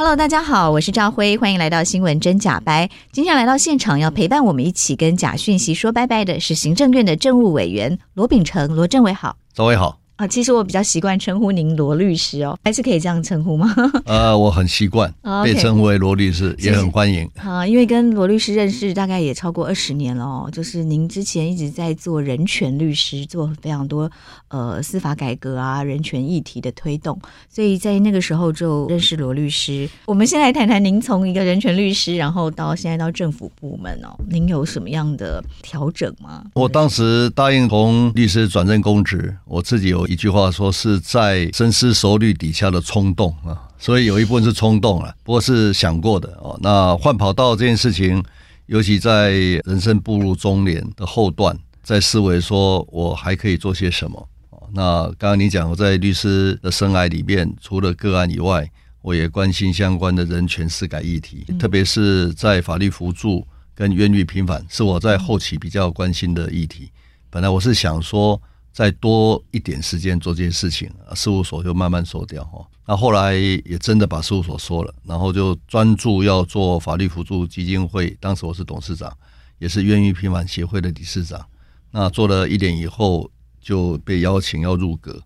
Hello，大家好，我是赵辉，欢迎来到新闻真假掰。今天来到现场要陪伴我们一起跟假讯息说拜拜的是行政院的政务委员罗秉成，罗政委好，赵辉好。啊，其实我比较习惯称呼您罗律师哦，还是可以这样称呼吗？呃，我很习惯被称呼为罗律师，也很欢迎。啊，因为跟罗律师认识大概也超过二十年了哦，就是您之前一直在做人权律师，做非常多呃司法改革啊、人权议题的推动，所以在那个时候就认识罗律师。我们先来谈谈您从一个人权律师，然后到现在到政府部门哦，您有什么样的调整吗？我当时答应从律师转正公职，我自己有。一句话说是在深思熟虑底下的冲动啊，所以有一部分是冲动了，不过是想过的哦。那换跑道这件事情，尤其在人生步入中年的后段，在思维说我还可以做些什么。那刚刚你讲我在律师的生涯里面，除了个案以外，我也关心相关的人权司改议题，特别是在法律扶助跟冤狱平反，是我在后期比较关心的议题。本来我是想说。再多一点时间做这些事情，事务所就慢慢收掉哈。那后来也真的把事务所收了，然后就专注要做法律辅助基金会。当时我是董事长，也是冤狱平反协会的理事长。那做了一年以后，就被邀请要入阁。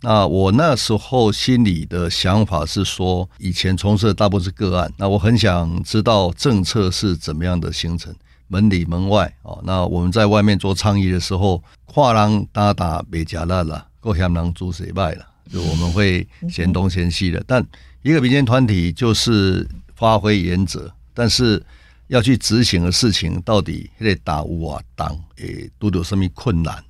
那我那时候心里的想法是说，以前从事的大部分是个案，那我很想知道政策是怎么样的形成。门里门外哦，那我们在外面做倡议的时候，跨栏打打没加辣了，够向狼猪谁败了？就我们会嫌东嫌西的。但一个民间团体就是发挥原则，但是要去执行的事情，到底得打乌啊当诶，都有什么困难？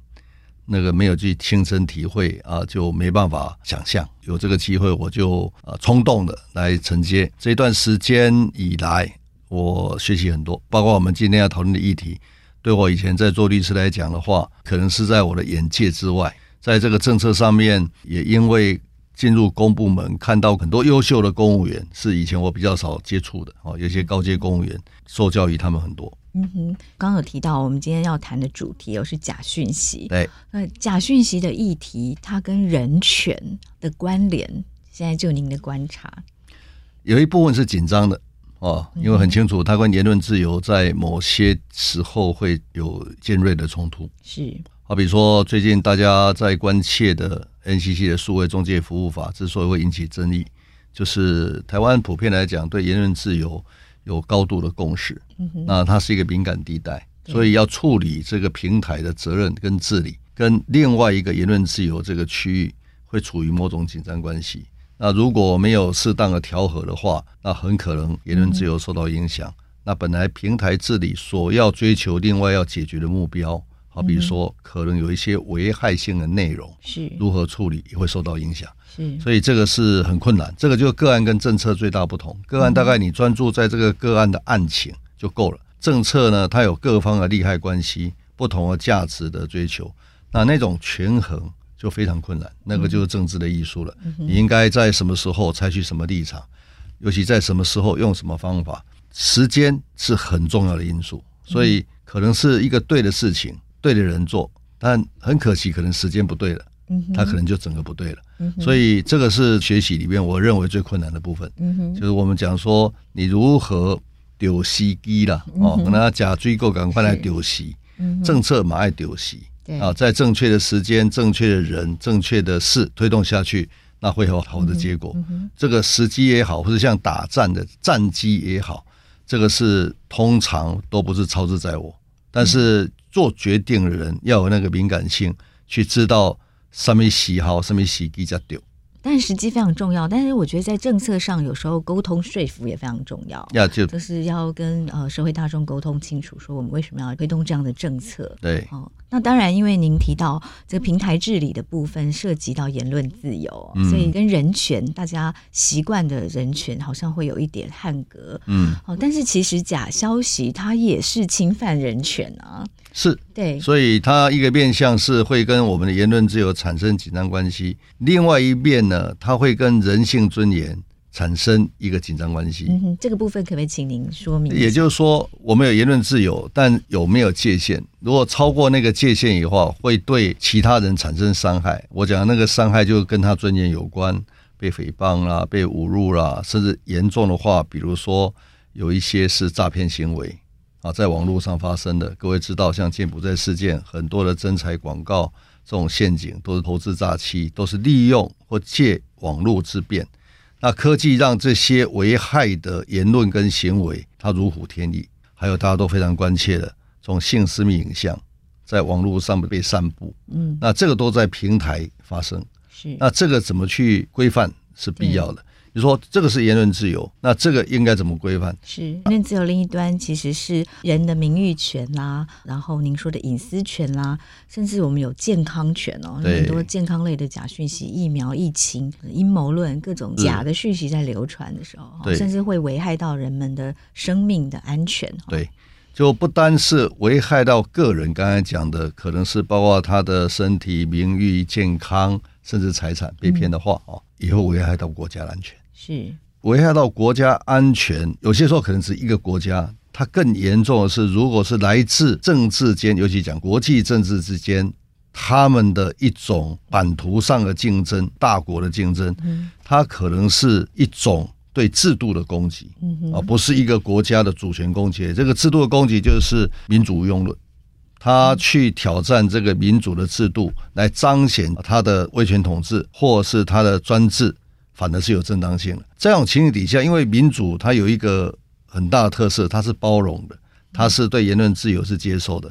那个没有去亲身体会啊，就没办法想象。有这个机会，我就啊冲动的来承接这段时间以来。我学习很多，包括我们今天要讨论的议题，对我以前在做律师来讲的话，可能是在我的眼界之外。在这个政策上面，也因为进入公部门，看到很多优秀的公务员，是以前我比较少接触的哦。有些高阶公务员受教育，他们很多。嗯哼，刚刚有提到我们今天要谈的主题，又是假讯息。对，那假讯息的议题，它跟人权的关联，现在就您的观察，有一部分是紧张的。哦，因为很清楚，他跟言论自由在某些时候会有尖锐的冲突。是，好比说最近大家在关切的 NCC 的数位中介服务法之所以会引起争议，就是台湾普遍来讲对言论自由有高度的共识。那它是一个敏感地带，所以要处理这个平台的责任跟治理，跟另外一个言论自由这个区域会处于某种紧张关系。那如果没有适当的调和的话，那很可能言论自由受到影响。嗯、那本来平台治理所要追求、另外要解决的目标，好比说可能有一些危害性的内容，是如何处理也会受到影响。是，所以这个是很困难。这个就是个案跟政策最大不同。个案大概你专注在这个个案的案情就够了。政策呢，它有各方的利害关系、不同的价值的追求，那那种权衡。就非常困难，那个就是政治的艺术了。你应该在什么时候采取什么立场，尤其在什么时候用什么方法，时间是很重要的因素。所以可能是一个对的事情，对的人做，但很可惜，可能时间不对了，他可能就整个不对了。所以这个是学习里面我认为最困难的部分。就是我们讲说，你如何丢西机了哦，可能要假追购，赶快来丢西，政策马爱丢西。啊，在正确的时间、正确的人、正确的事推动下去，那会有好的结果。嗯嗯、这个时机也好，或者像打仗的战机也好，这个是通常都不是操之在我。但是做决定的人要有那个敏感性，去知道什么喜好、什么时机才对。但是时机非常重要。但是我觉得在政策上，有时候沟通说服也非常重要。要就就是要跟呃社会大众沟通清楚，说我们为什么要推动这样的政策。对，哦，那当然，因为您提到这个平台治理的部分涉及到言论自由，嗯、所以跟人权大家习惯的人权好像会有一点汉格。嗯，哦，但是其实假消息它也是侵犯人权啊。是对，所以它一个面向是会跟我们的言论自由产生紧张关系，另外一面呢，它会跟人性尊严产生一个紧张关系。嗯哼，这个部分可不可以请您说明？也就是说，我们有言论自由，但有没有界限？如果超过那个界限以后，会对其他人产生伤害。我讲的那个伤害就跟他尊严有关，被诽谤啦，被侮辱啦，甚至严重的话，比如说有一些是诈骗行为。啊，在网络上发生的，各位知道，像柬埔寨事件，很多的真财广告这种陷阱，都是投资诈欺，都是利用或借网络之便。那科技让这些危害的言论跟行为，它如虎添翼。还有大家都非常关切的，这种性私密影像在网络上被散布，嗯，那这个都在平台发生。是，那这个怎么去规范是必要的。你说这个是言论自由，那这个应该怎么规范？是言论自由另一端其实是人的名誉权啦，然后您说的隐私权啦，甚至我们有健康权哦，很多健康类的假讯息、疫苗、疫情、阴谋论各种假的讯息在流传的时候，甚至会危害到人们的生命的安全。对，就不单是危害到个人，刚才讲的可能是包括他的身体、名誉、健康，甚至财产被骗的话哦，也会危害到国家安全。是危害到国家安全，有些时候可能是一个国家，它更严重的是，如果是来自政治间，尤其讲国际政治之间，他们的一种版图上的竞争，大国的竞争，它可能是一种对制度的攻击，而不是一个国家的主权攻击。这个制度的攻击就是民主庸论，他去挑战这个民主的制度，来彰显他的威权统治，或是他的专制。反而是有正当性的。这种情形底下，因为民主它有一个很大的特色，它是包容的，它是对言论自由是接受的。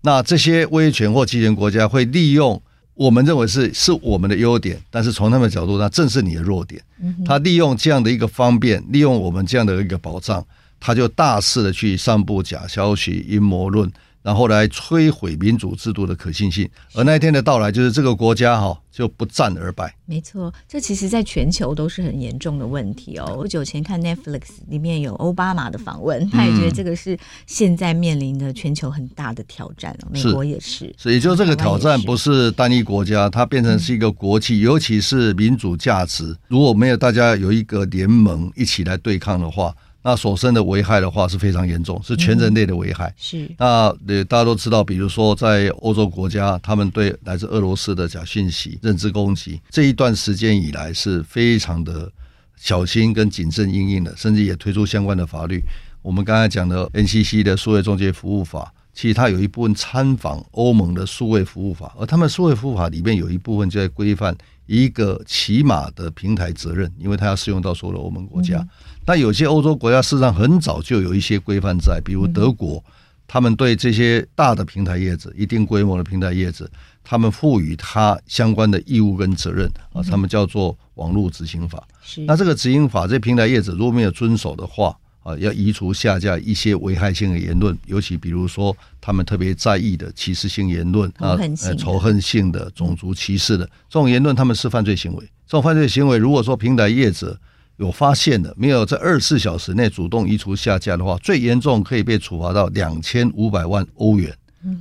那这些威权或集权国家会利用我们认为是是我们的优点，但是从他们的角度，那正是你的弱点。他利用这样的一个方便，利用我们这样的一个保障，他就大肆的去散布假消息、阴谋论。然后来摧毁民主制度的可信性，而那一天的到来，就是这个国家哈就不战而败。没错，这其实在全球都是很严重的问题哦。不久前看 Netflix 里面有奥巴马的访问，他也觉得这个是现在面临的全球很大的挑战。美国也是，所以就这个挑战不是单一国家，它变成是一个国际，尤其是民主价值，如果没有大家有一个联盟一起来对抗的话。那所生的危害的话是非常严重，是全人类的危害。嗯、是那呃，大家都知道，比如说在欧洲国家，他们对来自俄罗斯的假讯息认知攻击，这一段时间以来是非常的小心跟谨慎应应的，甚至也推出相关的法律。我们刚才讲的 NCC 的数位中介服务法，其实它有一部分参访欧盟的数位服务法，而他们数位服务法里面有一部分就在规范一个起码的平台责任，因为它要适用到所有的欧盟国家。嗯那有些欧洲国家事实上很早就有一些规范在，比如德国，他们对这些大的平台业者、一定规模的平台业者，他们赋予他相关的义务跟责任啊，他们叫做网络执行法。那这个执行法，这平台业者如果没有遵守的话啊，要移除下架一些危害性的言论，尤其比如说他们特别在意的歧视性言论啊、仇恨性的、种族歧视的这种言论，他们是犯罪行为。这种犯罪行为，如果说平台业者有发现的，没有在二十四小时内主动移除下架的话，最严重可以被处罚到两千五百万欧元。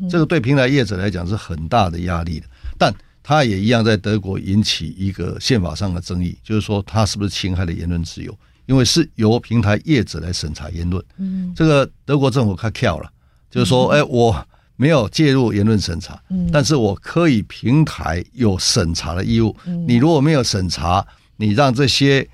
这个对平台业者来讲是很大的压力的。但他也一样在德国引起一个宪法上的争议，就是说他是不是侵害了言论自由？因为是由平台业者来审查言论。这个德国政府开窍了，就是说，哎，我没有介入言论审查，但是我可以平台有审查的义务。你如果没有审查，你让这些。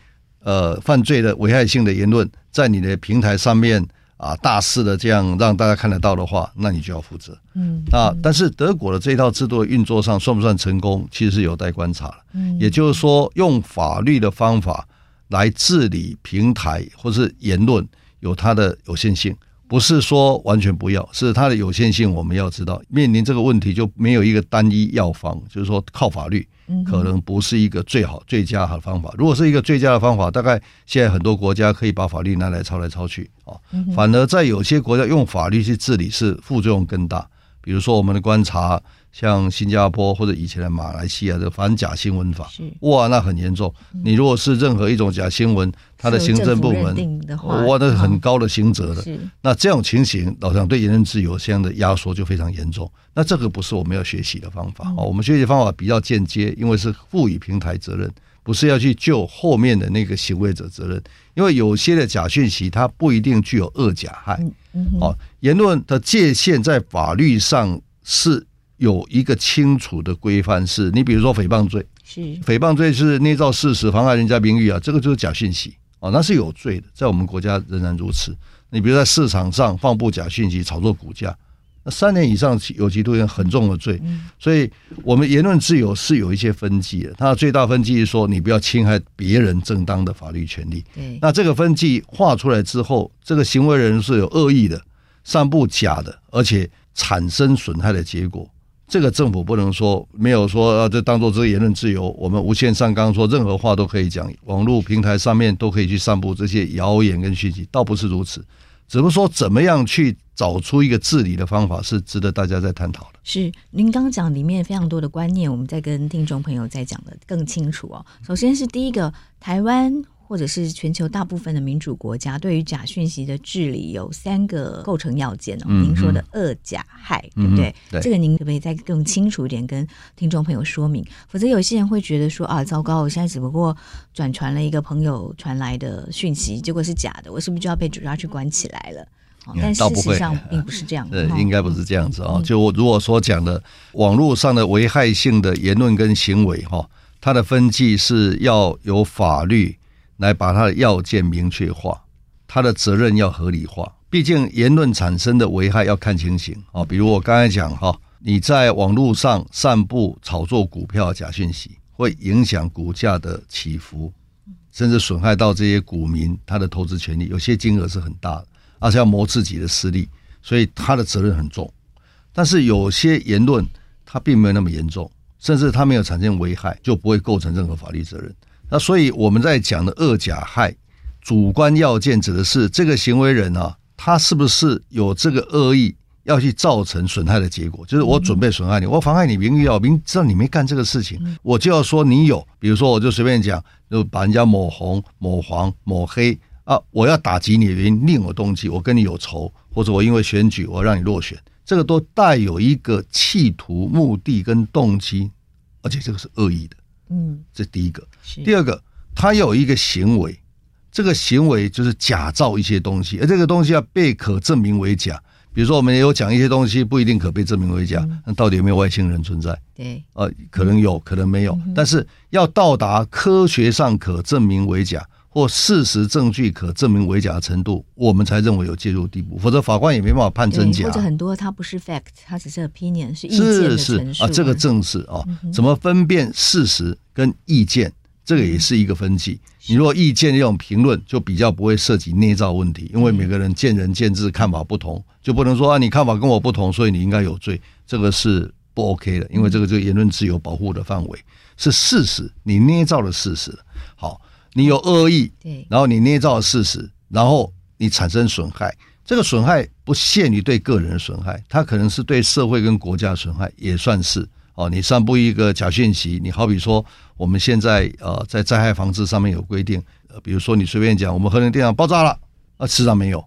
呃，犯罪的危害性的言论在你的平台上面啊，大肆的这样让大家看得到的话，那你就要负责。嗯，啊但是德国的这一套制度的运作上算不算成功，其实是有待观察了。嗯，也就是说，用法律的方法来治理平台或是言论，有它的有限性。不是说完全不要，是它的有限性，我们要知道。面临这个问题，就没有一个单一药方，就是说靠法律，可能不是一个最好、最佳的方法。如果是一个最佳的方法，大概现在很多国家可以把法律拿来抄来抄去啊。反而在有些国家用法律去治理是副作用更大。比如说我们的观察。像新加坡或者以前的马来西亚的反假新闻法，哇，那很严重。你如果是任何一种假新闻，它的行政部门，哇，那是很高的刑责的。那这种情形，老实讲对言论自由相应的压缩就非常严重。那这个不是我们要学习的方法。哦，我们学习方法比较间接，因为是赋予平台责任，不是要去救后面的那个行为者责任。因为有些的假讯息，它不一定具有恶假害。哦，言论的界限在法律上是。有一个清楚的规范，是你比如说诽谤罪，是诽谤罪是捏造事实、妨碍人家名誉啊，这个就是假讯息哦，那是有罪的，在我们国家仍然如此。你比如在市场上放布假讯息、炒作股价，那三年以上有期徒刑很重的罪。所以，我们言论自由是有一些分际的，它的最大分际是说，你不要侵害别人正当的法律权利。那这个分际画出来之后，这个行为人是有恶意的，散布假的，而且产生损害的结果。这个政府不能说没有说啊，这当做这个言论自由，我们无限上纲说任何话都可以讲，网络平台上面都可以去散布这些谣言跟讯息，倒不是如此，只不过说怎么样去找出一个治理的方法，是值得大家在探讨的。是您刚刚讲里面非常多的观念，我们在跟听众朋友在讲的更清楚哦。首先是第一个，台湾。或者是全球大部分的民主国家对于假讯息的治理有三个构成要件哦。您说的恶假害，对不对？这个您可不可以再更清楚一点跟听众朋友说明？否则有些人会觉得说啊，糟糕，我现在只不过转传了一个朋友传来的讯息，结果是假的，我是不是就要被主抓去关起来了？但事实上并不是这样，对，应该不是这样子啊。就我如果说讲的网络上的危害性的言论跟行为哈，它的分际是要有法律。来把它的要件明确化，它的责任要合理化。毕竟言论产生的危害要看情形啊。比如我刚才讲哈，你在网络上散布炒作股票假讯息，会影响股价的起伏，甚至损害到这些股民他的投资权利。有些金额是很大的，而且要谋自己的私利，所以他的责任很重。但是有些言论它并没有那么严重，甚至它没有产生危害，就不会构成任何法律责任。那所以我们在讲的恶假害，主观要件指的是这个行为人啊，他是不是有这个恶意要去造成损害的结果？就是我准备损害你，我妨害你名誉啊，明知道你没干这个事情，我就要说你有。比如说，我就随便讲，就把人家抹红、抹黄、抹黑啊，我要打击你的原因另有动机，我跟你有仇，或者我因为选举我要让你落选，这个都带有一个企图、目的跟动机，而且这个是恶意的。嗯，这第一个。第二个，他有一个行为，这个行为就是假造一些东西，而这个东西要被可证明为假。比如说，我们也有讲一些东西不一定可被证明为假，那到底有没有外星人存在？对，呃，可能有，可能没有，但是要到达科学上可证明为假。或事实证据可证明为假的程度，我们才认为有介入地步，否则法官也没办法判真假。或者很多它不是 fact，它只是 opinion，是意见的陈述。啊，这个正是啊，怎么分辨事实跟意见，这个也是一个分歧。你如果意见这种评论，就比较不会涉及捏造问题，因为每个人见仁见智，看法不同，就不能说啊，你看法跟我不同，所以你应该有罪，这个是不 OK 的，因为这个这个言论自由保护的范围是事实，你捏造了事实，好。你有恶意，对，然后你捏造事实，然后你产生损害。这个损害不限于对个人的损害，它可能是对社会跟国家的损害，也算是哦。你散布一个假讯息，你好比说我们现在呃在灾害防治上面有规定，呃，比如说你随便讲，我们核能电厂爆炸了，啊，事实上没有，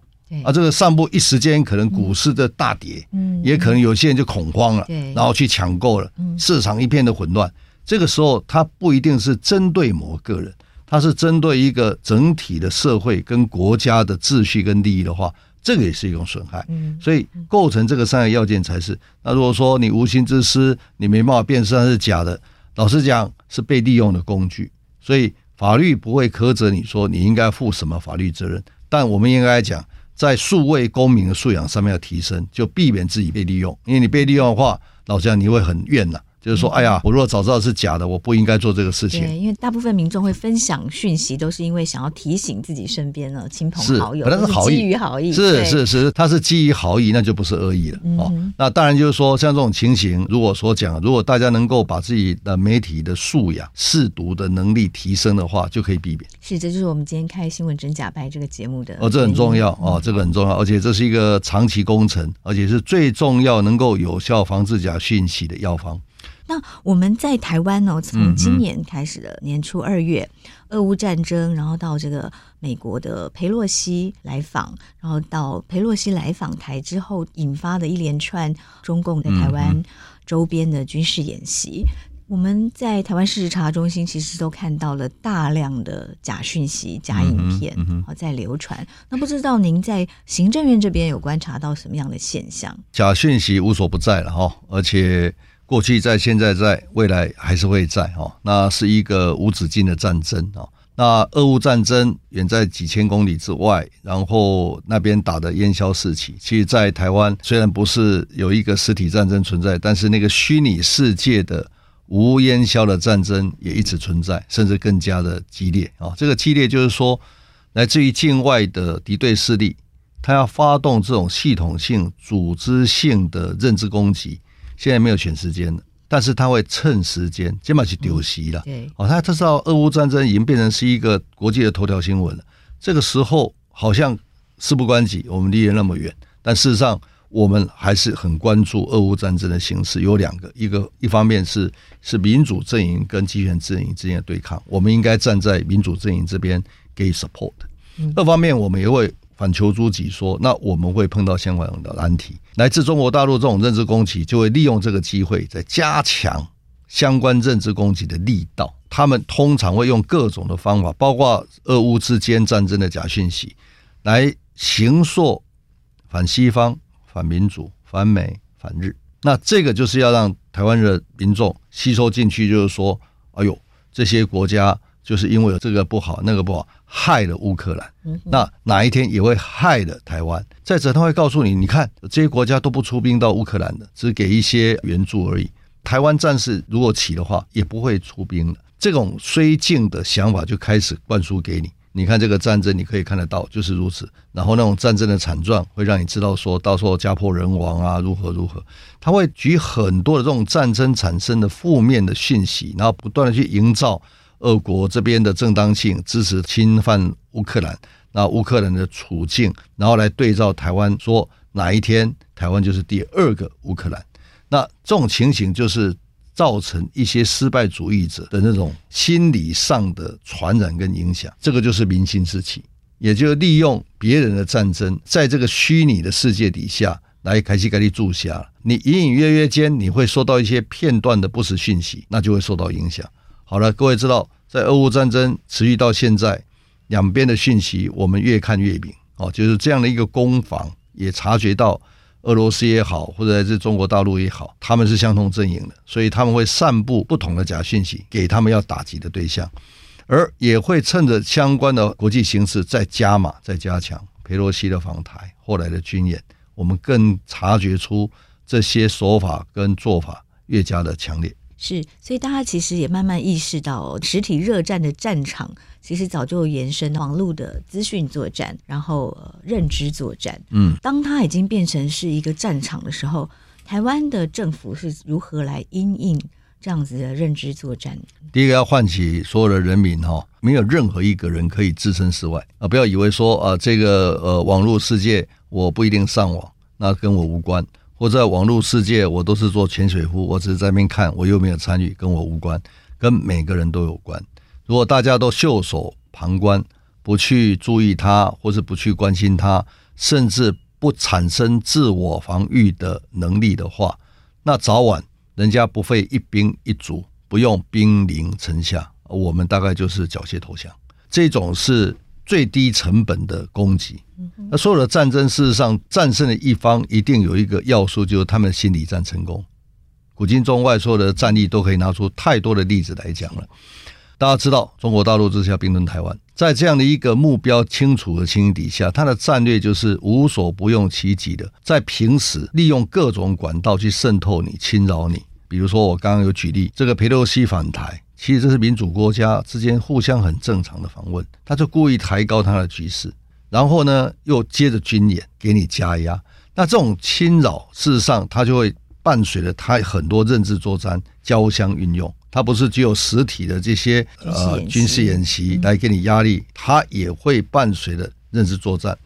啊，这个散布一时间可能股市的大跌，嗯，也可能有些人就恐慌了，对，然后去抢购了，市场一片的混乱。这个时候，它不一定是针对某个人。它是针对一个整体的社会跟国家的秩序跟利益的话，这个也是一种损害。所以构成这个三个要件才是。那如果说你无心之失，你没办法辨识它是假的，老实讲是被利用的工具。所以法律不会苛责你说你应该负什么法律责任，但我们应该讲在数位公民的素养上面要提升，就避免自己被利用。因为你被利用的话，老实讲你会很怨呐。就是说，哎呀，我如果早知道是假的，我不应该做这个事情。对，因为大部分民众会分享讯息，都是因为想要提醒自己身边的亲朋好友，是，是好意，基于好意，是是是，他是基于好意，那就不是恶意了、嗯、哦。那当然就是说，像这种情形，如果说讲，如果大家能够把自己的媒体的素养、识读的能力提升的话，就可以避免。是，这就是我们今天开新闻真假掰这个节目的哦，这很重要哦，这个很重要，而且这是一个长期工程，而且是最重要能够有效防治假讯息的药方。那我们在台湾哦，从今年开始的年初二月，俄乌战争，然后到这个美国的裴洛西来访，然后到裴洛西来访台之后引发的一连串中共在台湾周边的军事演习，我们在台湾事实查中心其实都看到了大量的假讯息、假影片啊在流传。那不知道您在行政院这边有观察到什么样的现象？假讯息无所不在了哈，而且。过去在，现在在，未来还是会在哦。那是一个无止境的战争哦。那俄乌战争远在几千公里之外，然后那边打得烟消四起。其实，在台湾虽然不是有一个实体战争存在，但是那个虚拟世界的无烟消的战争也一直存在，甚至更加的激烈啊。这个激烈就是说，来自于境外的敌对势力，他要发动这种系统性、组织性的认知攻击。现在没有选时间了，但是他会趁时间，起码去丢席了。对，哦，他他知道俄乌战争已经变成是一个国际的头条新闻了。这个时候好像事不关己，我们离得那么远，但事实上我们还是很关注俄乌战争的形势。有两个，一个一方面是是民主阵营跟集权阵营之间的对抗，我们应该站在民主阵营这边给予 support。嗯二方面我们也会。反求诸己说，那我们会碰到相关的难题。来自中国大陆这种认知攻击，就会利用这个机会，在加强相关认知攻击的力道。他们通常会用各种的方法，包括俄乌之间战争的假讯息，来形塑反西方、反民主、反美、反日。那这个就是要让台湾的民众吸收进去，就是说，哎呦，这些国家。就是因为有这个不好，那个不好，害了乌克兰。那哪一天也会害了台湾。再者，他会告诉你，你看这些国家都不出兵到乌克兰的，只给一些援助而已。台湾战事如果起的话，也不会出兵了。这种绥靖的想法就开始灌输给你。你看这个战争，你可以看得到就是如此。然后那种战争的惨状，会让你知道说到时候家破人亡啊，如何如何。他会举很多的这种战争产生的负面的讯息，然后不断的去营造。俄国这边的正当性支持侵犯乌克兰，那乌克兰的处境，然后来对照台湾，说哪一天台湾就是第二个乌克兰，那这种情形就是造成一些失败主义者的那种心理上的传染跟影响，这个就是民心之气，也就是利用别人的战争，在这个虚拟的世界底下来开始给你注下，你隐隐约约间你会收到一些片段的不实讯息，那就会受到影响。好了，各位知道，在俄乌战争持续到现在，两边的讯息我们越看越明哦，就是这样的一个攻防，也察觉到俄罗斯也好，或者来自中国大陆也好，他们是相同阵营的，所以他们会散布不同的假讯息给他们要打击的对象，而也会趁着相关的国际形势再加码、再加强。佩洛西的访台，后来的军演，我们更察觉出这些手法跟做法越加的强烈。是，所以大家其实也慢慢意识到，哦，实体热战的战场其实早就延伸到网络的资讯作战，然后，呃，认知作战。嗯，当它已经变成是一个战场的时候，台湾的政府是如何来因应这样子的认知作战？第一个要唤起所有的人民哈，没有任何一个人可以置身事外啊！不要以为说啊，这个呃网络世界我不一定上网，那跟我无关。或在网络世界，我都是做潜水夫，我只是在那边看，我又没有参与，跟我无关，跟每个人都有关。如果大家都袖手旁观，不去注意他，或是不去关心他，甚至不产生自我防御的能力的话，那早晚人家不费一兵一卒，不用兵临城下，我们大概就是缴械投降。这种是最低成本的攻击。那所有的战争，事实上战胜的一方一定有一个要素，就是他们心理战成功。古今中外所有的战例都可以拿出太多的例子来讲了。大家知道，中国大陆这是要并吞台湾，在这样的一个目标清楚的情形底下，他的战略就是无所不用其极的，在平时利用各种管道去渗透你、侵扰你，比如说我刚刚有举例，这个佩洛西访台，其实这是民主国家之间互相很正常的访问，他就故意抬高他的局势，然后呢又接着军演给你加压，那这种侵扰事实上它就会伴随着他很多认知作战、交相运用，它不是只有实体的这些呃军事演习来给你压力，它也会伴随着认知作战。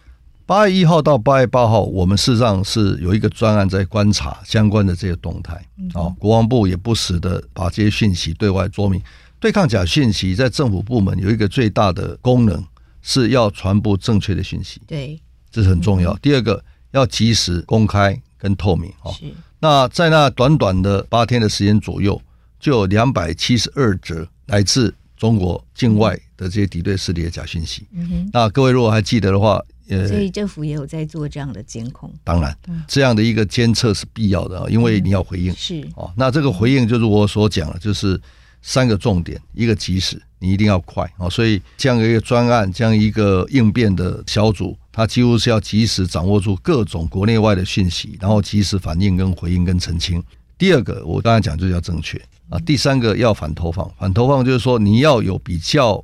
八月一号到八月八号，我们事实上是有一个专案在观察相关的这些动态。哦，国防部也不时的把这些讯息对外说明。对抗假讯息，在政府部门有一个最大的功能，是要传播正确的讯息。对，这是很重要。第二个，要及时、公开跟透明。哦，那在那短短的八天的时间左右，就有两百七十二则来自中国境外的这些敌对势力的假讯息。那各位如果还记得的话。所以政府也有在做这样的监控。当然，这样的一个监测是必要的啊，因为你要回应。是哦，那这个回应就是我所讲的，就是三个重点：一个及时，你一定要快啊。所以这样一个专案，这样一个应变的小组，它几乎是要及时掌握住各种国内外的讯息，然后及时反应、跟回应、跟澄清。第二个，我刚才讲就是要正确啊。第三个要反投放，反投放就是说你要有比较。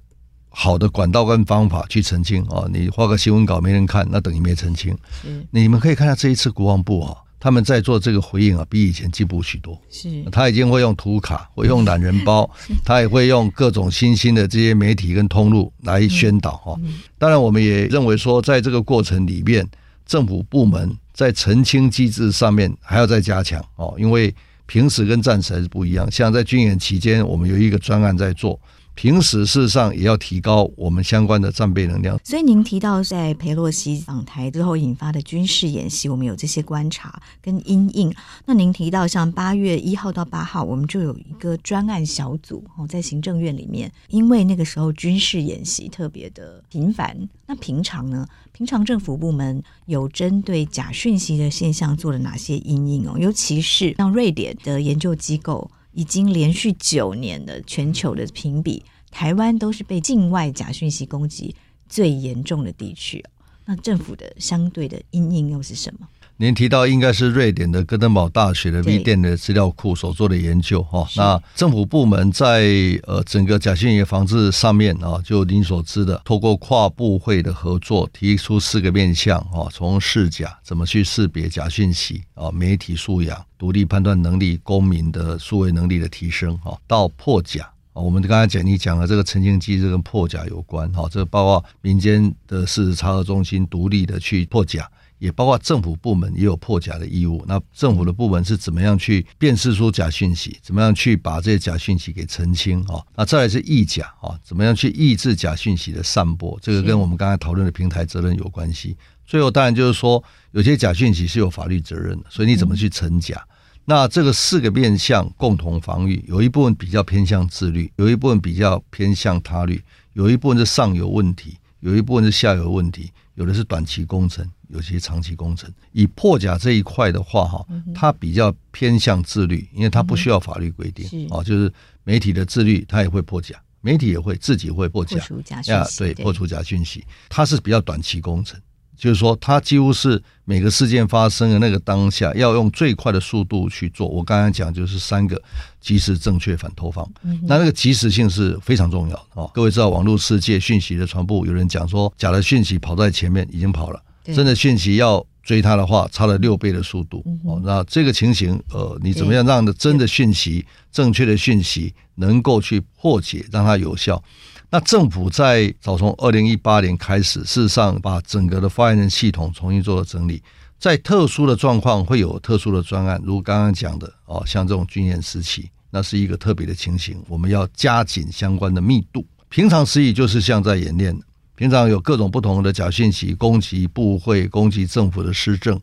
好的管道跟方法去澄清啊！你画个新闻稿没人看，那等于没澄清。是，你们可以看到这一次国防部啊，他们在做这个回应啊，比以前进步许多。是，他已经会用图卡，会用懒人包，他也会用各种新兴的这些媒体跟通路来宣导哈。当然，我们也认为说，在这个过程里面，政府部门在澄清机制上面还要再加强哦，因为平时跟战时还是不一样。像在军演期间，我们有一个专案在做。平时事实上也要提高我们相关的战备能量。所以您提到在裴洛西访台之后引发的军事演习，我们有这些观察跟因应。那您提到像八月一号到八号，我们就有一个专案小组哦，在行政院里面，因为那个时候军事演习特别的频繁。那平常呢？平常政府部门有针对假讯息的现象做了哪些因应哦？尤其是像瑞典的研究机构。已经连续九年的全球的评比，台湾都是被境外假讯息攻击最严重的地区。那政府的相对的阴影又是什么？您提到应该是瑞典的哥登堡大学的 V 电的资料库所做的研究哈。那政府部门在呃整个假讯息防治上面啊，就您所知的，透过跨部会的合作，提出四个面向啊，从识假怎么去识别假讯息啊，媒体素养、独立判断能力、公民的数位能力的提升啊，到破假啊，我们刚才讲你讲了这个澄清机制跟破假有关哈，这包括民间的事实查核中心独立的去破假。也包括政府部门也有破假的义务。那政府的部门是怎么样去辨识出假讯息？怎么样去把这些假讯息给澄清？啊，那再来是抑假啊，怎么样去抑制假讯息的散播？这个跟我们刚才讨论的平台责任有关系。最后当然就是说，有些假讯息是有法律责任的，所以你怎么去惩假？那这个四个面向共同防御，有一部分比较偏向自律，有一部分比较偏向他律，有一部分是上游问题，有一部分是下游问题，有的是短期工程。有些长期工程，以破甲这一块的话，哈，它比较偏向自律，因为它不需要法律规定，哦，就是媒体的自律，它也会破甲，媒体也会自己会破假，呀，对，破除假讯息，它是比较短期工程。就是说，它几乎是每个事件发生的那个当下，要用最快的速度去做。我刚才讲就是三个及时、正确、反投放。那那个及时性是非常重要的哦。各位知道，网络世界讯息的传播，有人讲说，假的讯息跑在前面已经跑了，真的讯息要追它的话，差了六倍的速度哦。那这个情形，呃，你怎么样让的真的讯息、正确的讯息能够去破解，让它有效？那政府在早从二零一八年开始，事实上把整个的发言人系统重新做了整理。在特殊的状况会有特殊的专案，如刚刚讲的哦，像这种军演时期，那是一个特别的情形，我们要加紧相关的密度。平常时宜就是像在演练，平常有各种不同的假讯息攻击部会、攻击政府的施政，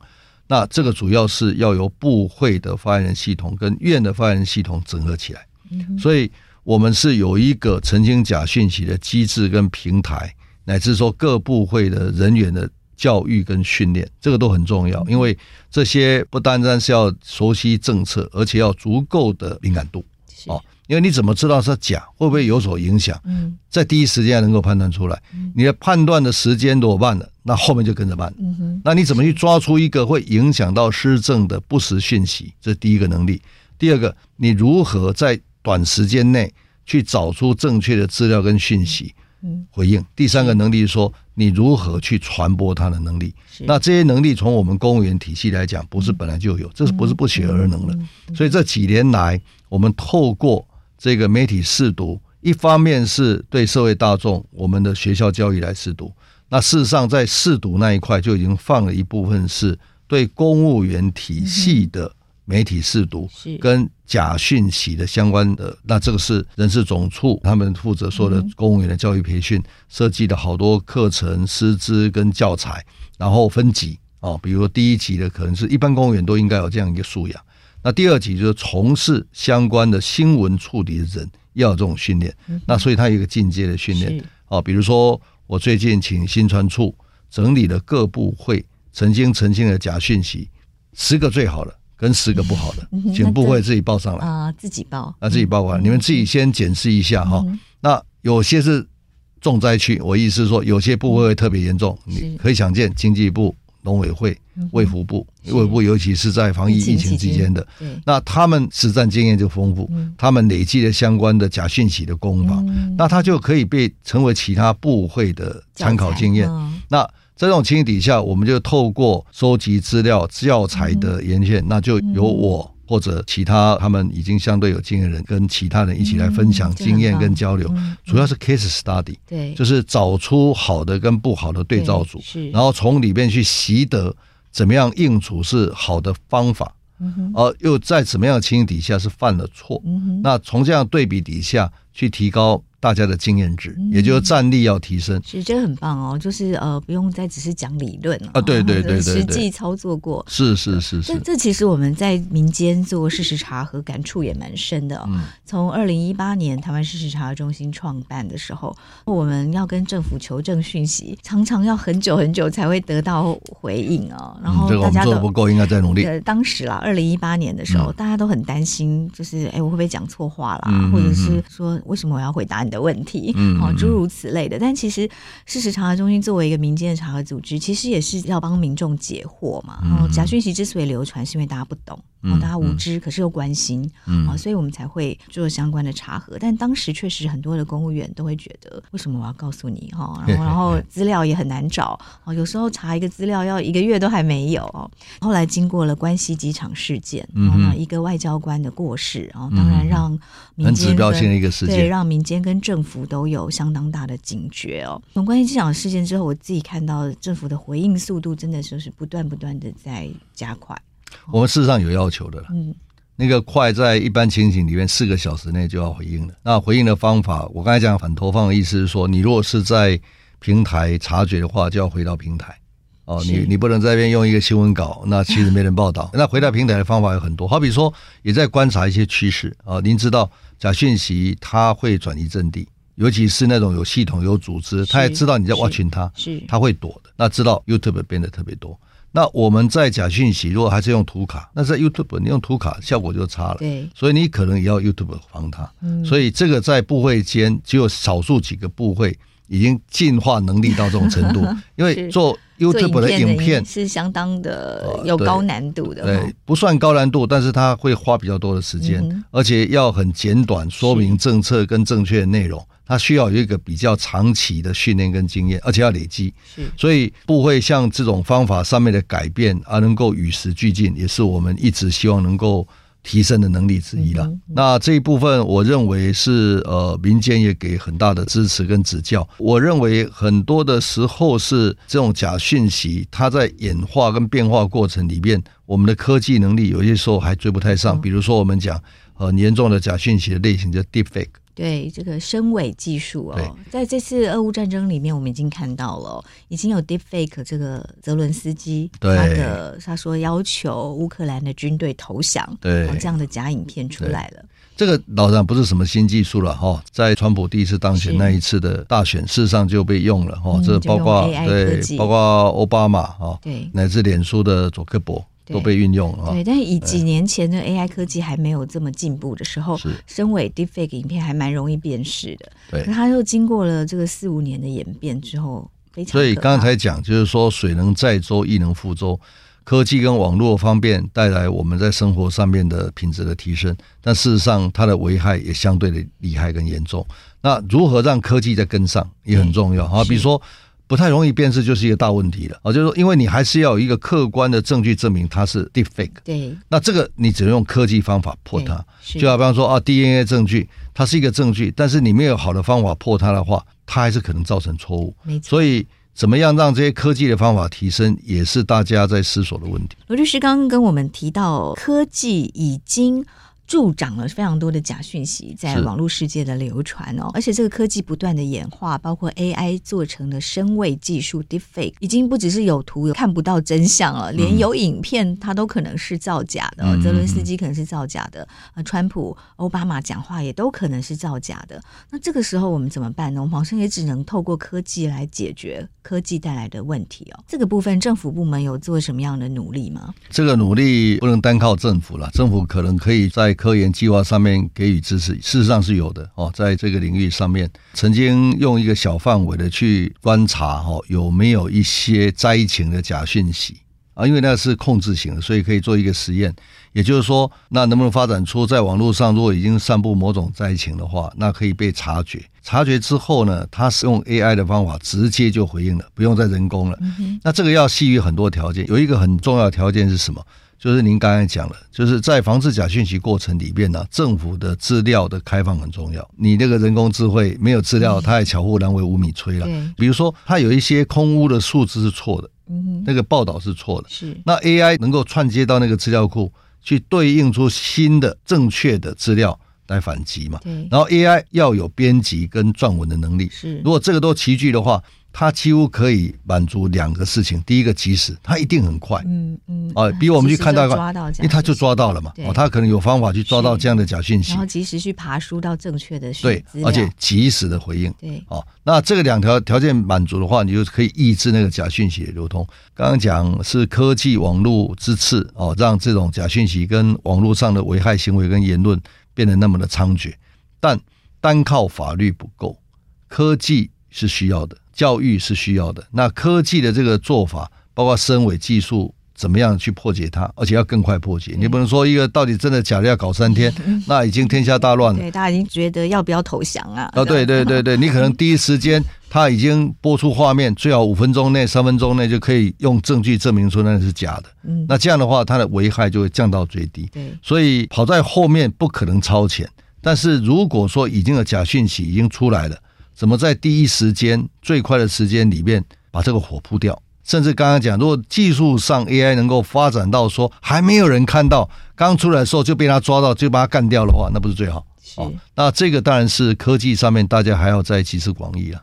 那这个主要是要由部会的发言人系统跟院的发言人系统整合起来，所以。我们是有一个澄清假讯息的机制跟平台，乃至说各部会的人员的教育跟训练，这个都很重要。因为这些不单单是要熟悉政策，而且要足够的敏感度哦。因为你怎么知道是假，会不会有所影响？嗯，在第一时间能够判断出来，你的判断的时间多慢了，那后面就跟着慢。嗯哼，那你怎么去抓出一个会影响到施政的不实讯息？这是第一个能力。第二个，你如何在短时间内去找出正确的资料跟讯息，回应。第三个能力是说，你如何去传播它的能力。那这些能力从我们公务员体系来讲，不是本来就有，这是不是不学而能的？所以这几年来，我们透过这个媒体试读，一方面是对社会大众、我们的学校教育来试读。那事实上，在试读那一块就已经放了一部分是对公务员体系的媒体试读，跟假讯息的相关的。那这个是人事总处他们负责说的公务员的教育培训，设计的好多课程、师资跟教材，然后分级啊，比如说第一级的可能是一般公务员都应该有这样一个素养，那第二级就是从事相关的新闻处理的人要有这种训练，那所以他有一个进阶的训练啊，比如说。我最近请新传处整理了各部会曾经澄清的假讯息，十个最好的跟十个不好的，请部会自己报上来啊，自己报啊，自己报完，你们自己先检视一下哈。那有些是重灾区，我意思是说，有些部会会特别严重，你可以想见经济部。农委会、卫福部、卫福部，尤其是在防疫疫情期间的，那他们实战经验就丰富，他们累积了相关的假讯息的攻防，那他就可以被成为其他部会的参考经验。那在这种情形底下，我们就透过收集资料、教材的沿线，那就由我。或者其他他们已经相对有经验的人，跟其他人一起来分享经验跟交流，主要是 case study，对，就是找出好的跟不好的对照组，然后从里面去习得怎么样应处是好的方法，而又在怎么样的情形底下是犯了错，那从这样对比底下去提高。大家的经验值，也就是战力要提升。其实这个很棒哦，就是呃，不用再只是讲理论了啊，对对对对，实际操作过。是是是是。这这其实我们在民间做事实查核，感触也蛮深的哦。从二零一八年台湾事实查核中心创办的时候，我们要跟政府求证讯息，常常要很久很久才会得到回应哦。然后大家都不够，应该再努力。当时啦，二零一八年的时候，大家都很担心，就是哎，我会不会讲错话啦？或者是说，为什么我要回答你？的问题，好，诸如此类的。但其实事实查核中心作为一个民间的查核组织，其实也是要帮民众解惑嘛。然后假讯息之所以流传，是因为大家不懂，哦大家无知，可是又关心，啊，所以我们才会做相关的查核。但当时确实很多的公务员都会觉得，为什么我要告诉你？哈，然后然后资料也很难找，哦，有时候查一个资料要一个月都还没有。后来经过了关西机场事件，然后呢，一个外交官的过世，然后当然让民间对让民间跟政府都有相当大的警觉哦。从关于机场事件之后，我自己看到政府的回应速度真的就是不断不断的在加快。我们事实上有要求的了，嗯，那个快在一般情形里面四个小时内就要回应了。那回应的方法，我刚才讲反投放的意思是说，你如果是在平台察觉的话，就要回到平台。哦，你你不能在这边用一个新闻稿，那其实没人报道。那回到平台的方法有很多，好比说也在观察一些趋势啊。您知道假讯息它会转移阵地。尤其是那种有系统、有组织，他也知道你在 watching 他，是他会躲的。那知道 YouTube 变得特别多。那我们在假讯息，如果还是用图卡，那在 YouTube 你用图卡效果就差了。对，所以你可能也要 YouTube 防它。嗯，所以这个在部会间只有少数几个部会已经进化能力到这种程度，因为做 YouTube 的影片是相当的有高难度的。对，不算高难度，但是它会花比较多的时间，而且要很简短说明政策跟正确的内容。它需要有一个比较长期的训练跟经验，而且要累积，所以不会像这种方法上面的改变，而能够与时俱进，也是我们一直希望能够提升的能力之一了。那这一部分，我认为是呃民间也给很大的支持跟指教。我认为很多的时候是这种假讯息，它在演化跟变化过程里面，我们的科技能力有些时候还追不太上。比如说我们讲呃很严重的假讯息的类型叫 Deepfake。对这个深伪技术哦，在这次俄乌战争里面，我们已经看到了，已经有 deepfake 这个泽伦斯基对他的他说要求乌克兰的军队投降，对这样的假影片出来了。这个老然不是什么新技术了哈，在川普第一次当选那一次的大选，事实上就被用了哈，这包括对包括奥巴马哈，对乃至脸书的佐克伯。都被运用了，对，但是以几年前的 AI 科技还没有这么进步的时候，是深伪 Deepfake 影片还蛮容易辨识的。对，可它又经过了这个四五年的演变之后，非常所以刚才讲就是说，水能载舟，亦能覆舟。科技跟网络方便带来我们在生活上面的品质的提升，但事实上它的危害也相对的厉害跟严重。那如何让科技再跟上也很重要啊。比如说不太容易辨识就是一个大问题了啊，就是说因为你还是要有一个客观的证据证明它是 deepfake。对。那这个你只能用科技方法破它，就好比方说啊 DNA 证据，它是一个证据，但是你没有好的方法破它的话，它还是可能造成错误。没错。所以。怎么样让这些科技的方法提升，也是大家在思索的问题。罗律师刚刚跟我们提到，科技已经。助长了非常多的假讯息在网络世界的流传哦，而且这个科技不断的演化，包括 AI 做成的声位技术 Deepfake，已经不只是有图有看不到真相了，连有影片它都可能是造假的。泽伦斯基可能是造假的，啊，川普、奥巴马讲话也都可能是造假的。那这个时候我们怎么办呢？我们好像也只能透过科技来解决科技带来的问题哦。这个部分政府部门有做什么样的努力吗？这个努力不能单靠政府了，政府可能可以在科研计划上面给予支持，事实上是有的哦。在这个领域上面，曾经用一个小范围的去观察哦，有没有一些灾情的假讯息啊？因为那是控制型的，所以可以做一个实验。也就是说，那能不能发展出在网络上，如果已经散布某种灾情的话，那可以被察觉。察觉之后呢，它是用 AI 的方法直接就回应了，不用再人工了。那这个要基于很多条件，有一个很重要的条件是什么？就是您刚才讲了，就是在防治假讯息过程里边呢，政府的资料的开放很重要。你那个人工智慧没有资料，它也巧妇难为无米炊了。比如说，它有一些空屋的数字是错的，那个报道是错的。是，那 AI 能够串接到那个资料库，去对应出新的正确的资料来反击嘛。然后 AI 要有编辑跟撰文的能力。是，如果这个都齐聚的话。它几乎可以满足两个事情，第一个及时，它一定很快，嗯嗯，啊，比我们去看到，因为它就抓到了嘛，哦，它可能有方法去抓到这样的假讯息，然后及时去爬梳到正确的对，而且及时的回应，对，哦，那这个两条条件满足的话，你就可以抑制那个假讯息的流通。刚刚讲是科技网络之次哦，让这种假讯息跟网络上的危害行为跟言论变得那么的猖獗，但单靠法律不够，科技是需要的。教育是需要的，那科技的这个做法，包括深伪技术，怎么样去破解它，而且要更快破解。你不能说一个到底真的假的要搞三天，那已经天下大乱了。对，大家已经觉得要不要投降啊？啊，对对对对，你可能第一时间他已经播出画面，最好五分钟内、三分钟内就可以用证据证明说那是假的。嗯，那这样的话，它的危害就会降到最低。对，所以跑在后面不可能超前。但是如果说已经有假讯息已经出来了。怎么在第一时间、最快的时间里面把这个火扑掉？甚至刚刚讲，如果技术上 AI 能够发展到说还没有人看到，刚出来的时候就被他抓到，就把他干掉的话，那不是最好？是。哦，那这个当然是科技上面大家还要再集思广益啊。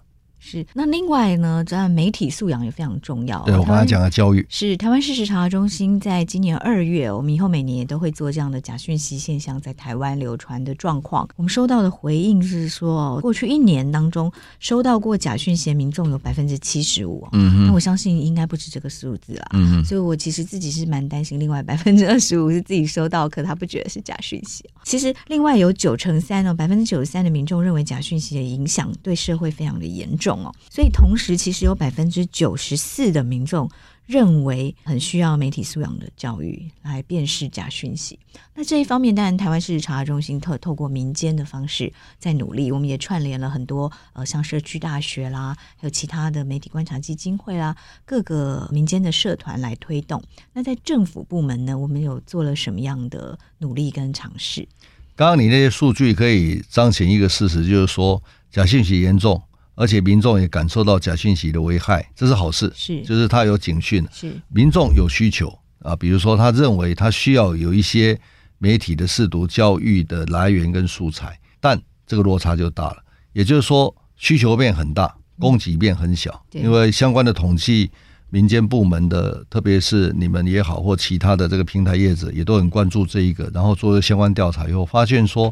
是，那另外呢，在媒体素养也非常重要。对，我刚才讲的教育是台湾事实查核中心在今年二月，我们以后每年也都会做这样的假讯息现象在台湾流传的状况。我们收到的回应是说，过去一年当中收到过假讯息的民众有百分之七十五。嗯哼，那我相信应该不止这个数字啦。嗯哼，所以我其实自己是蛮担心，另外百分之二十五是自己收到，可他不觉得是假讯息。其实另外有九成三哦，百分之九十三的民众认为假讯息的影响对社会非常的严重。所以同时，其实有百分之九十四的民众认为很需要媒体素养的教育来辨识假讯息。那这一方面，当然台湾事实查中心特透过民间的方式在努力，我们也串联了很多呃，像社区大学啦，还有其他的媒体观察基金会啦，各个民间的社团来推动。那在政府部门呢，我们有做了什么样的努力跟尝试？刚刚你那些数据可以彰显一个事实，就是说假讯息严重。而且民众也感受到假讯息的危害，这是好事。是，就是他有警讯。是，民众有需求啊，比如说他认为他需要有一些媒体的试读教育的来源跟素材，但这个落差就大了。也就是说，需求变很大，供给变很小。因为相关的统计，民间部门的，特别是你们也好，或其他的这个平台业者，也都很关注这一个，然后做了相关调查以后，发现说。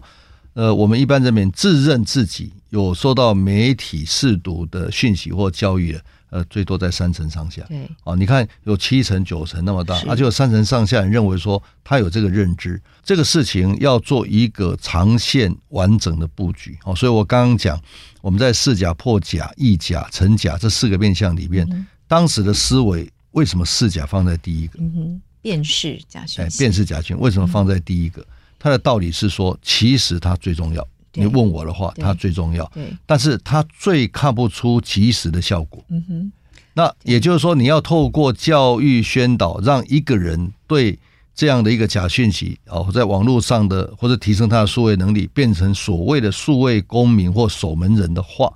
呃，我们一般人民自认自己有受到媒体试读的讯息或教育的，呃，最多在三成上下。对，啊，你看有七成九成那么大，是而且有三成上下人认为说他有这个认知，这个事情要做一个长线完整的布局。哦，所以我刚刚讲，我们在试假、破假、易假、成假这四个面向里面，嗯、当时的思维为什么试假放在第一个？嗯哼，辨识假讯哎，辨识假讯为什么放在第一个？它、嗯、的道理是说，其实它最重要。你问我的话，它最重要，对，但是它最看不出及时的效果。嗯哼，那也就是说，你要透过教育宣导，让一个人对这样的一个假讯息哦，在网络上的或者提升他的数位能力，变成所谓的数位公民或守门人的话，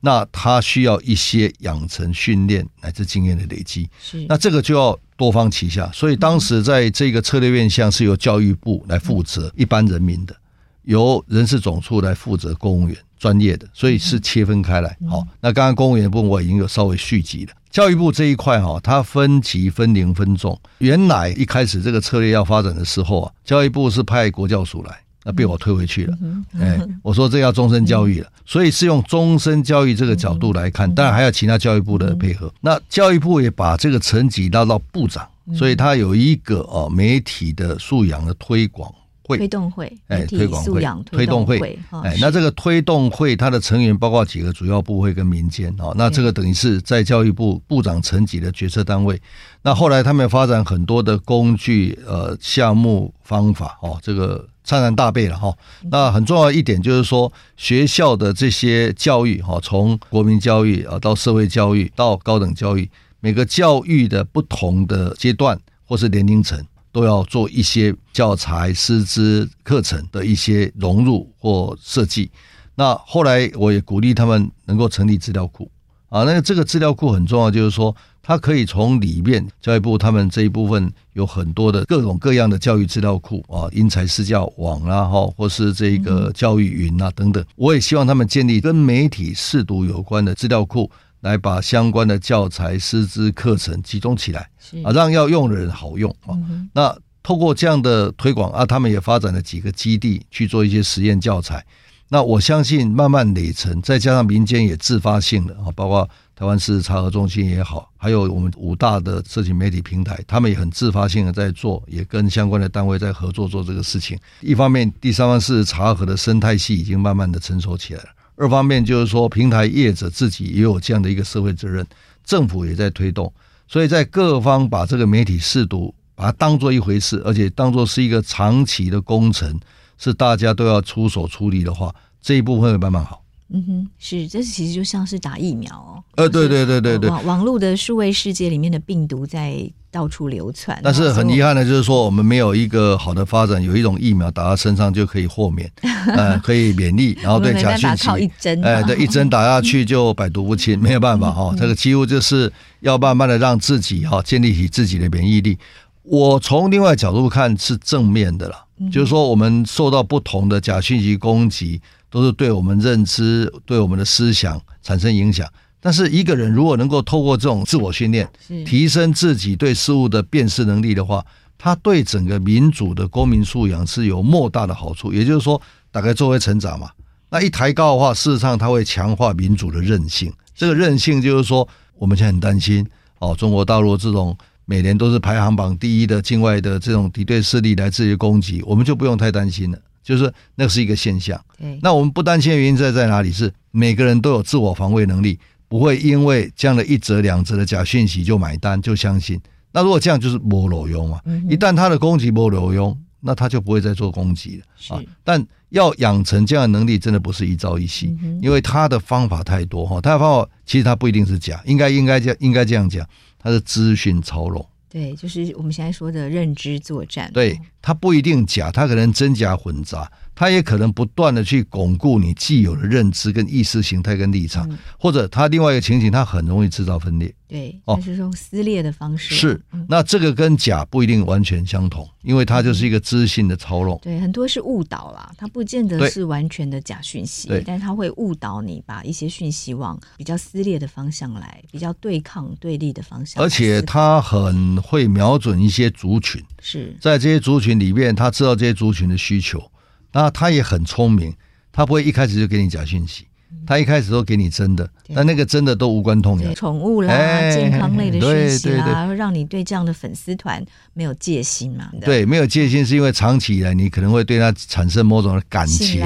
那他需要一些养成训练乃至经验的累积。是，那这个就要多方旗下。所以当时在这个策略面向是由教育部来负责一般人民的。由人事总处来负责公务员专业的，所以是切分开来。好，那刚刚公务员部分我已经有稍微续集了。教育部这一块哈，它分级分龄分重。原来一开始这个策略要发展的时候啊，教育部是派国教署来，那被我推回去了。哎，我说这要终身教育了，所以是用终身教育这个角度来看，当然还有其他教育部的配合。那教育部也把这个层级拉到部长，所以他有一个哦媒体的素养的推广。会。推动会，哎，推广会，推动会，哎，那这个推动会它的成员包括几个主要部会跟民间哦，那这个等于是在教育部部长层级的决策单位。那后来他们发展很多的工具、呃项目、方法哦，这个苍然大备了哈。那很重要一点就是说，学校的这些教育哈，从国民教育啊到社会教育到高等教育，每个教育的不同的阶段或是年龄层。都要做一些教材、师资、课程的一些融入或设计。那后来我也鼓励他们能够成立资料库啊。那个这个资料库很重要，就是说它可以从里面教育部他们这一部分有很多的各种各样的教育资料库啊，因材施教网啊，哈，或是这个教育云啊等等。我也希望他们建立跟媒体试读有关的资料库。来把相关的教材、师资、课程集中起来，啊，让要用的人好用啊。那透过这样的推广啊，他们也发展了几个基地去做一些实验教材。那我相信慢慢累成，再加上民间也自发性的啊，包括台湾事实查核中心也好，还有我们五大的社群媒体平台，他们也很自发性的在做，也跟相关的单位在合作做这个事情。一方面，第三方事实查核的生态系已经慢慢的成熟起来了。二方面就是说，平台业者自己也有这样的一个社会责任，政府也在推动，所以在各方把这个媒体试读，把它当做一回事，而且当做是一个长期的工程，是大家都要出手出力的话，这一部分会慢慢好。嗯哼，是，这其实就像是打疫苗哦。呃，对对对对对，网网络的数位世界里面的病毒在到处流窜。但是很遗憾的就是说，我们没有一个好的发展，有一种疫苗打到身上就可以豁免，呃，可以免疫，然后对假讯息，靠一针，哎，对，一针打下去就百毒不侵，没有办法哈，这个几乎就是要慢慢的让自己哈建立起自己的免疫力。我从另外角度看是正面的了，就是说我们受到不同的假讯息攻击。都是对我们认知、对我们的思想产生影响。但是一个人如果能够透过这种自我训练，提升自己对事物的辨识能力的话，他对整个民主的公民素养是有莫大的好处。也就是说，大概作为成长嘛，那一抬高的话，事实上它会强化民主的韧性。这个韧性就是说，我们现在很担心哦，中国大陆这种每年都是排行榜第一的境外的这种敌对势力来自于攻击，我们就不用太担心了。就是那是一个现象。那我们不担心的原因在在哪里？是每个人都有自我防卫能力，不会因为这样的一则两则的假讯息就买单就相信。那如果这样就是没裸用嘛。一旦他的攻击没裸用，那他就不会再做攻击了。啊，但要养成这样的能力，真的不是一朝一夕，因为他的方法太多哈。他的方法其实他不一定是假，应该应该这样应该这样讲，他是资讯操弄。对，就是我们现在说的认知作战。对，它不一定假，它可能真假混杂，它也可能不断的去巩固你既有的认知跟意识形态跟立场，嗯、或者它另外一个情形，它很容易制造分裂。对，就是用撕裂的方式。是，那这个跟假不一定完全相同，因为它就是一个知性的操弄。对，很多是误导啦，它不见得是完全的假讯息，但是它会误导你，把一些讯息往比较撕裂的方向来，比较对抗对立的方向。而且它很会瞄准一些族群，是在这些族群里面，他知道这些族群的需求，那他也很聪明，他不会一开始就给你假讯息。他一开始都给你真的，但那个真的都无关痛痒，宠物啦、欸、健康类的讯息啦，会让你对这样的粉丝团没有戒心嘛？对，没有戒心是因为长期以来你可能会对他产生某种的感情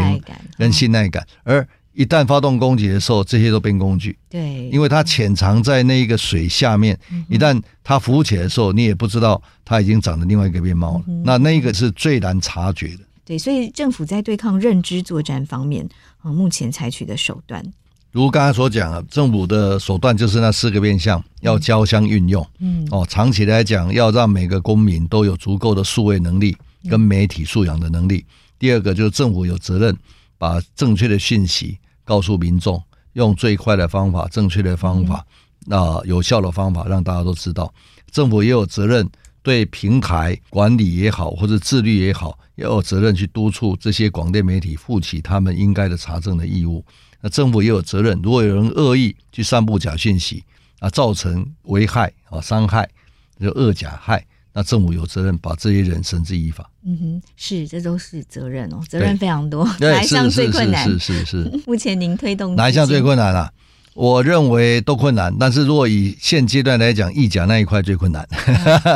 跟信赖感，而一旦发动攻击的时候，这些都变工具。对，因为它潜藏在那一个水下面，一旦它浮起来的时候，你也不知道它已经长了另外一个面貌了。那那一个是最难察觉的。对，所以政府在对抗认知作战方面，啊，目前采取的手段，如刚才所讲啊，政府的手段就是那四个面向，要交相运用。嗯，哦，长期来讲，要让每个公民都有足够的数位能力跟媒体素养的能力。第二个就是政府有责任把正确的讯息告诉民众，用最快的方法、正确的方法、那有效的方法，让大家都知道。政府也有责任。对平台管理也好，或者自律也好，也有责任去督促这些广电媒体负起他们应该的查证的义务。那政府也有责任，如果有人恶意去散布假讯息啊，造成危害啊、伤害，就恶假害，那政府有责任把这些人绳之以法。嗯哼，是，这都是责任哦，责任非常多。哪一项最困难？是是是，是，是。目前您推动哪一项最困难啊？我认为都困难，但是如果以现阶段来讲，意甲那一块最困难。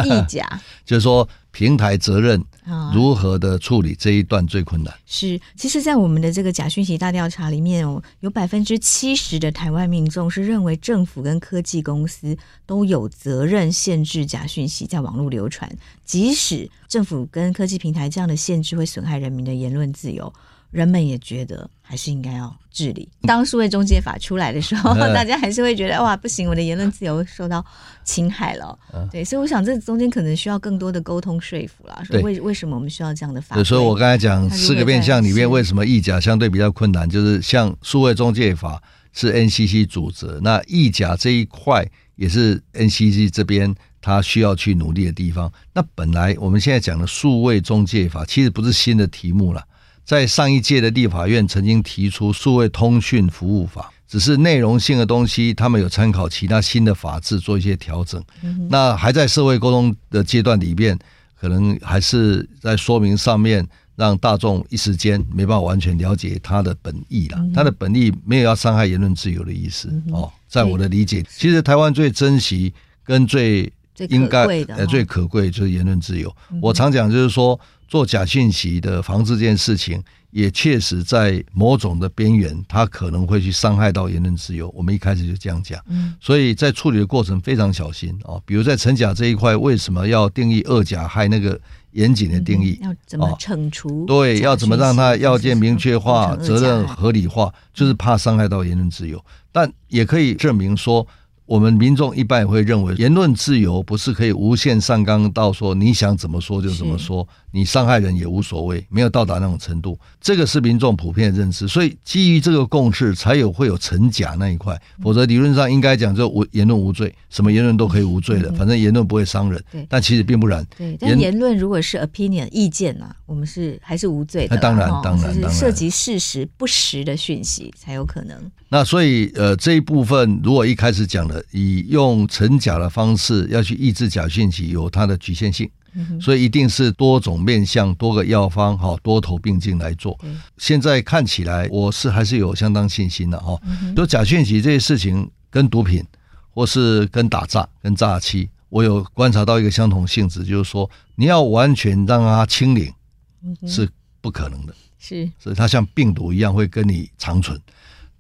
议假 就是说平台责任如何的处理这一段最困难。是，其实，在我们的这个假讯息大调查里面哦，有百分之七十的台湾民众是认为政府跟科技公司都有责任限制假讯息在网络流传，即使政府跟科技平台这样的限制会损害人民的言论自由。人们也觉得还是应该要治理。当数位中介法出来的时候，大家还是会觉得哇，不行，我的言论自由受到侵害了。对，所以我想这中间可能需要更多的沟通说服啦。说为为什么我们需要这样的法？所以我刚才讲四个面向里面，为什么议甲相对比较困难？就是像数位中介法是 NCC 组织，那议甲这一块也是 NCC 这边他需要去努力的地方。那本来我们现在讲的数位中介法其实不是新的题目了。在上一届的立法院曾经提出数位通讯服务法，只是内容性的东西，他们有参考其他新的法制做一些调整。那还在社会沟通的阶段里面，可能还是在说明上面，让大众一时间没办法完全了解它的本意了。它的本意没有要伤害言论自由的意思哦，在我的理解，其实台湾最珍惜跟最应该呃最可贵就是言论自由。我常讲就是说。做假信息的防治这件事情，也确实在某种的边缘，它可能会去伤害到言论自由。我们一开始就这样讲，所以在处理的过程非常小心啊。比如在成假这一块，为什么要定义二假害那个严谨的定义？要怎么惩处？对，要怎么让它要件明确化、责任合理化？就是怕伤害到言论自由，但也可以证明说。我们民众一般也会认为，言论自由不是可以无限上纲到说你想怎么说就怎么说，你伤害人也无所谓，没有到达那种程度。这个是民众普遍的认知，所以基于这个共识，才有会有成假那一块。否则理论上应该讲，就无言论无罪，什么言论都可以无罪的，反正言论不会伤人。但其实并不然。对，但言论如果是 opinion 意见啊，我们是还是无罪的。当然，当然，当然，涉及事实不实的讯息才有可能。那所以呃这一部分，如果一开始讲了以用惩假的方式要去抑制假讯息，有它的局限性，所以一定是多种面向、多个药方哈，多头并进来做。现在看起来，我是还是有相当信心的哈。就假讯息这些事情，跟毒品或是跟打诈、跟诈欺，我有观察到一个相同性质，就是说你要完全让它清零是不可能的，是，所以它像病毒一样会跟你长存。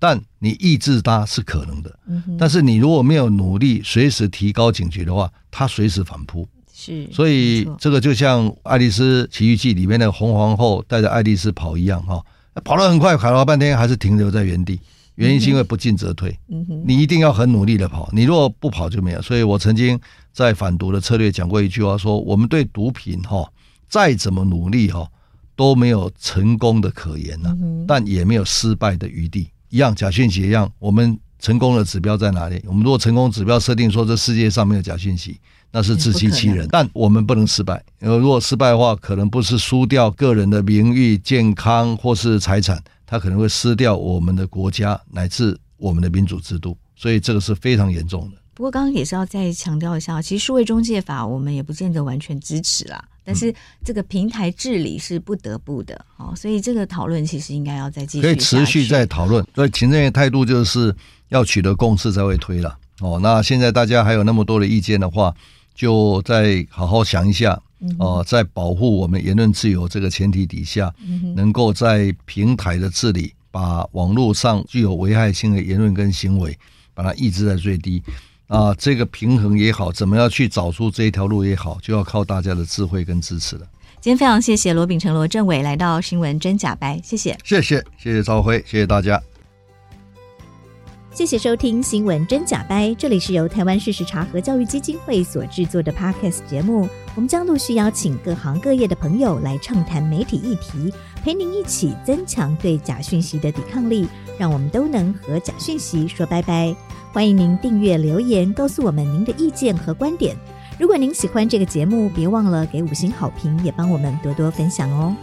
但你抑制它是可能的，但是你如果没有努力，随时提高警觉的话，它随时反扑。是，所以这个就像《爱丽丝奇遇记》里面的红皇后带着爱丽丝跑一样，哈，跑得很快，跑了半天还是停留在原地，原因是因为不进则退。你一定要很努力的跑，你如果不跑就没有。所以我曾经在反毒的策略讲过一句话，说我们对毒品哈再怎么努力哈都没有成功的可言呐，但也没有失败的余地。一样，假讯息一样，我们成功的指标在哪里？我们如果成功指标设定说这世界上没有假讯息，那是自欺欺人。但我们不能失败，因为如果失败的话，可能不是输掉个人的名誉、健康或是财产，它可能会失掉我们的国家乃至我们的民主制度。所以这个是非常严重的。不过刚刚也是要再强调一下，其实数位中介法我们也不见得完全支持啦。但是这个平台治理是不得不的，哦，所以这个讨论其实应该要再继续，可以持续再讨论。所以行政院态度就是要取得共识才会推了。哦，那现在大家还有那么多的意见的话，就再好好想一下。哦，在保护我们言论自由这个前提底下，能够在平台的治理，把网络上具有危害性的言论跟行为，把它抑制在最低。啊，这个平衡也好，怎么样去找出这一条路也好，就要靠大家的智慧跟支持了。今天非常谢谢罗秉成罗政委来到新闻真假掰，谢谢，谢谢，谢谢赵辉，谢谢大家，谢谢收听新闻真假掰，这里是由台湾事实查核教育基金会所制作的 Podcast 节目，我们将陆续邀请各行各业的朋友来畅谈媒体议题，陪您一起增强对假讯息的抵抗力，让我们都能和假讯息说拜拜。欢迎您订阅留言，告诉我们您的意见和观点。如果您喜欢这个节目，别忘了给五星好评，也帮我们多多分享哦。